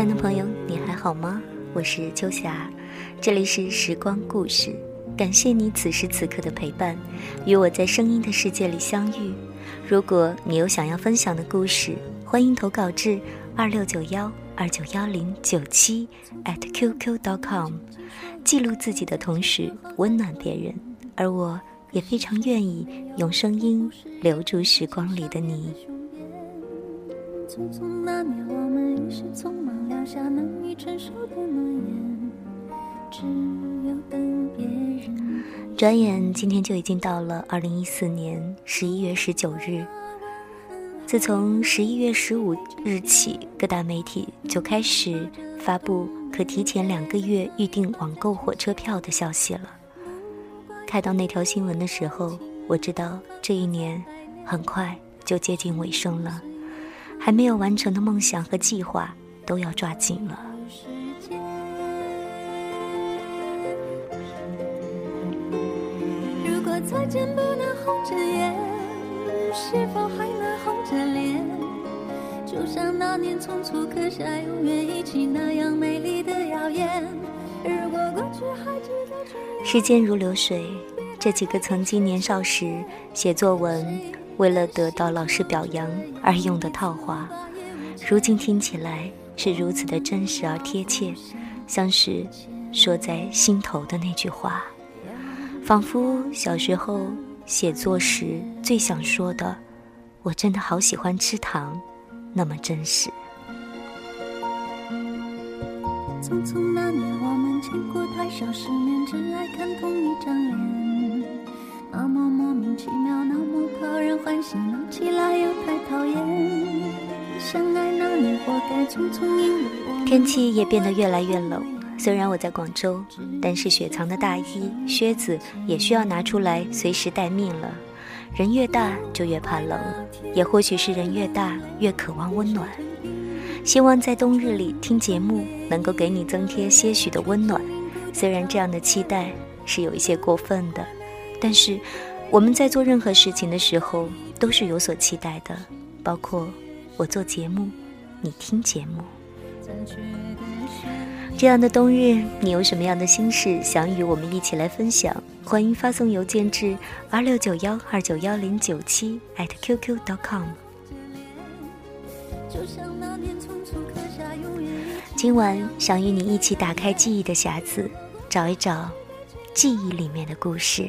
亲爱的朋友，你还好吗？我是秋霞，这里是时光故事。感谢你此时此刻的陪伴，与我在声音的世界里相遇。如果你有想要分享的故事，欢迎投稿至二六九幺二九幺零九七 at qq.com。记录自己的同时，温暖别人，而我也非常愿意用声音留住时光里的你。匆匆那年，我们一时匆忙撂下难以承受的诺言，只有等别人。转眼，今天就已经到了二零一四年十一月十九日。自从十一月十五日起，各大媒体就开始发布可提前两个月预订网购火车票的消息了。看到那条新闻的时候，我知道这一年很快就接近尾声了。还没有完成的梦想和计划都要抓紧了。如果再见不能红着眼，是否还能红着脸？就像那年匆促刻下永远一起那样美丽的谣言。如果过去还值得时间如流水，这几个曾经年少时写作文。为了得到老师表扬而用的套话，如今听起来是如此的真实而贴切，像是说在心头的那句话，仿佛小时候写作时最想说的“我真的好喜欢吃糖”，那么真实。匆匆那年，我们见过太少世面，只爱看同一张脸，天气也变得越来越冷。虽然我在广州，但是雪藏的大衣、靴子也需要拿出来随时待命了。人越大就越怕冷，也或许是人越大越渴望温暖。希望在冬日里听节目能够给你增添些许的温暖。虽然这样的期待是有一些过分的，但是。我们在做任何事情的时候，都是有所期待的，包括我做节目，你听节目。这样的冬日，你有什么样的心事想与我们一起来分享？欢迎发送邮件至二六九幺二九幺零九七 @QQ.com。今晚想与你一起打开记忆的匣子，找一找记忆里面的故事。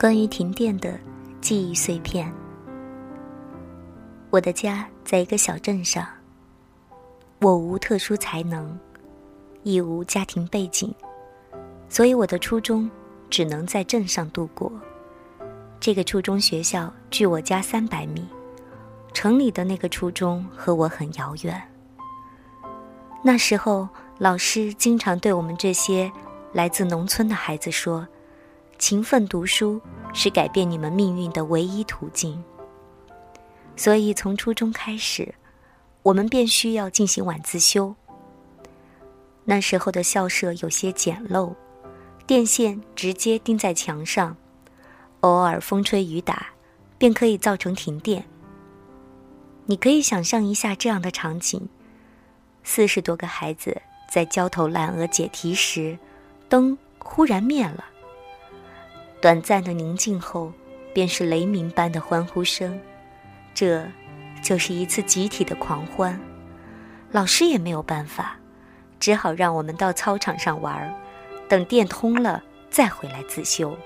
关于停电的记忆碎片。我的家在一个小镇上。我无特殊才能，亦无家庭背景，所以我的初中只能在镇上度过。这个初中学校距我家三百米，城里的那个初中和我很遥远。那时候老师经常对我们这些来自农村的孩子说：“勤奋读书是改变你们命运的唯一途径。”所以从初中开始，我们便需要进行晚自修。那时候的校舍有些简陋，电线直接钉在墙上，偶尔风吹雨打，便可以造成停电。你可以想象一下这样的场景：四十多个孩子。在焦头烂额解题时，灯忽然灭了。短暂的宁静后，便是雷鸣般的欢呼声。这，就是一次集体的狂欢。老师也没有办法，只好让我们到操场上玩儿，等电通了再回来自修。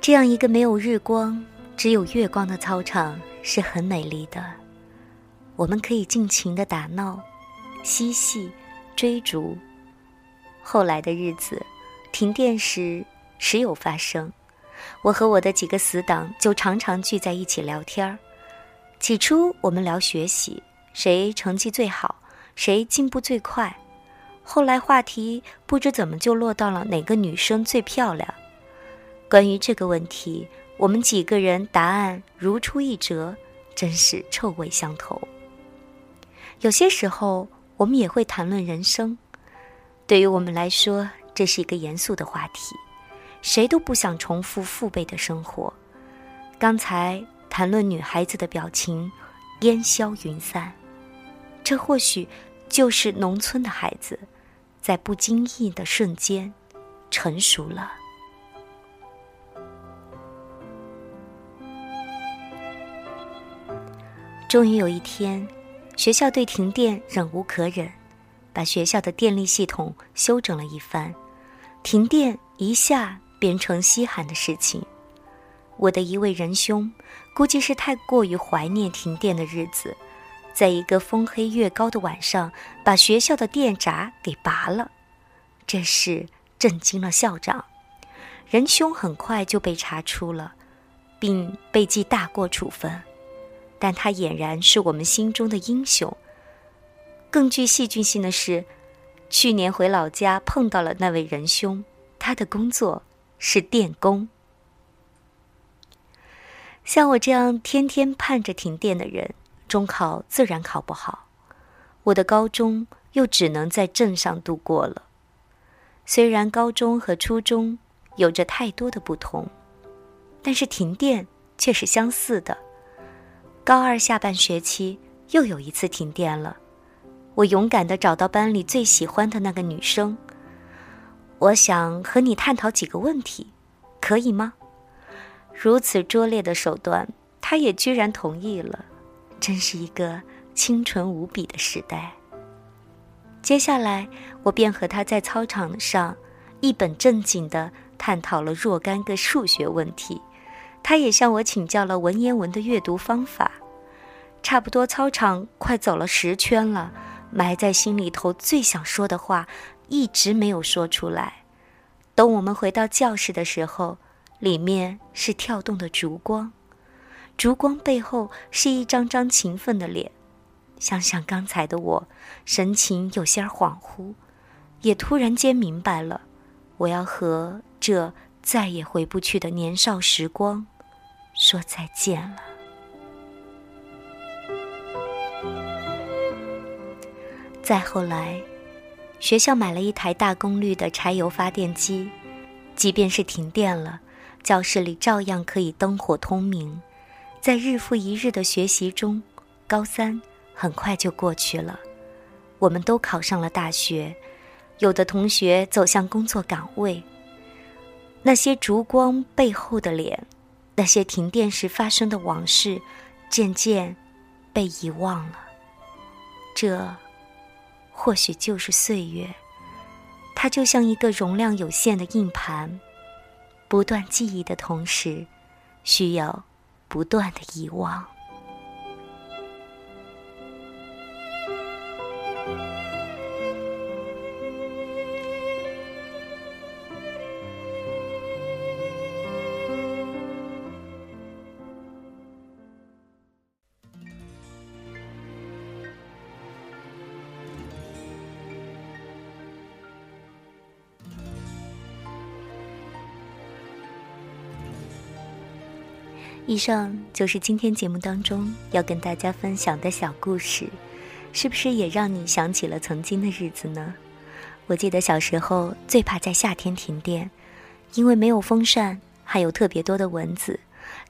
这样一个没有日光、只有月光的操场是很美丽的。我们可以尽情的打闹、嬉戏、追逐。后来的日子，停电时时有发生，我和我的几个死党就常常聚在一起聊天儿。起初我们聊学习，谁成绩最好，谁进步最快。后来话题不知怎么就落到了哪个女生最漂亮。关于这个问题，我们几个人答案如出一辙，真是臭味相投。有些时候，我们也会谈论人生。对于我们来说，这是一个严肃的话题。谁都不想重复父辈的生活。刚才谈论女孩子的表情，烟消云散。这或许就是农村的孩子，在不经意的瞬间，成熟了。终于有一天。学校对停电忍无可忍，把学校的电力系统修整了一番，停电一下变成稀罕的事情。我的一位仁兄，估计是太过于怀念停电的日子，在一个风黑月高的晚上，把学校的电闸给拔了。这事震惊了校长，仁兄很快就被查出了，并被记大过处分。但他俨然是我们心中的英雄。更具戏剧性的是，去年回老家碰到了那位仁兄，他的工作是电工。像我这样天天盼着停电的人，中考自然考不好。我的高中又只能在镇上度过了。虽然高中和初中有着太多的不同，但是停电却是相似的。高二下半学期又有一次停电了，我勇敢地找到班里最喜欢的那个女生。我想和你探讨几个问题，可以吗？如此拙劣的手段，她也居然同意了，真是一个清纯无比的时代。接下来，我便和她在操场上一本正经地探讨了若干个数学问题。他也向我请教了文言文的阅读方法。差不多操场快走了十圈了，埋在心里头最想说的话一直没有说出来。等我们回到教室的时候，里面是跳动的烛光，烛光背后是一张张勤奋的脸。想想刚才的我，神情有些恍惚，也突然间明白了，我要和这再也回不去的年少时光。说再见了。再后来，学校买了一台大功率的柴油发电机，即便是停电了，教室里照样可以灯火通明。在日复一日的学习中，高三很快就过去了，我们都考上了大学，有的同学走向工作岗位。那些烛光背后的脸。那些停电时发生的往事，渐渐被遗忘了。这，或许就是岁月。它就像一个容量有限的硬盘，不断记忆的同时，需要不断的遗忘。以上就是今天节目当中要跟大家分享的小故事，是不是也让你想起了曾经的日子呢？我记得小时候最怕在夏天停电，因为没有风扇，还有特别多的蚊子，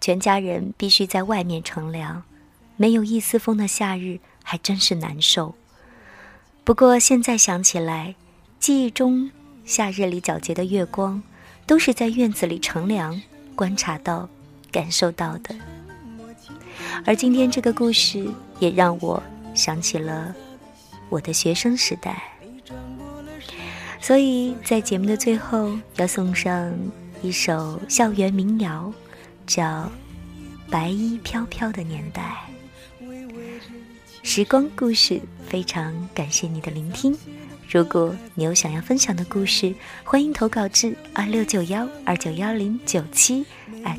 全家人必须在外面乘凉。没有一丝风的夏日还真是难受。不过现在想起来，记忆中夏日里皎洁的月光，都是在院子里乘凉观察到、感受到的。而今天这个故事也让我想起了我的学生时代，所以在节目的最后要送上一首校园民谣，叫《白衣飘飘的年代》。时光故事，非常感谢你的聆听。如果你有想要分享的故事，欢迎投稿至二六九幺二九幺零九七 at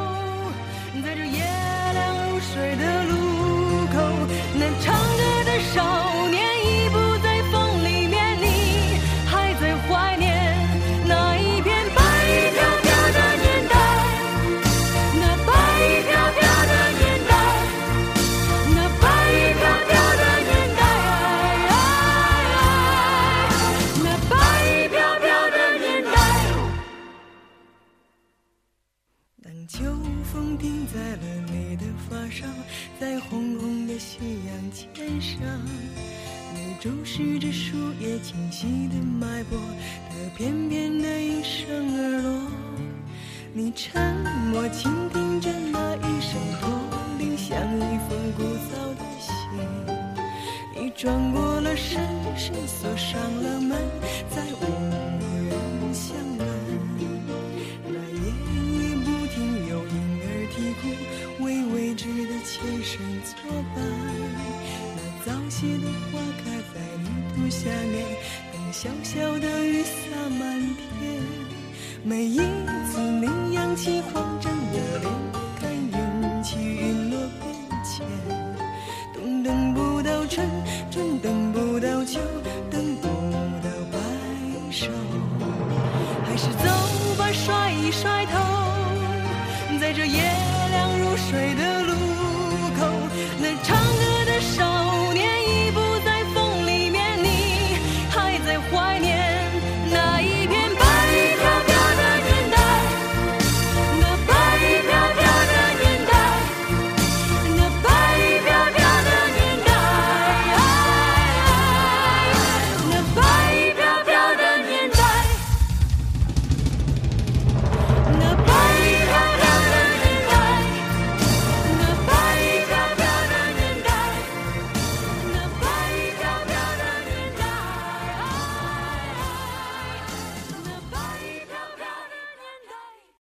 风停在了你的发梢，在红红的夕阳肩上。你注视着树叶清晰的脉搏，它翩翩的一声而落。你沉默倾听着那一声驼铃，像一封古早的信。你转过了身，身锁上了门，再无到秋，等不到白首。还是走吧，甩一甩头，在这夜凉如水的。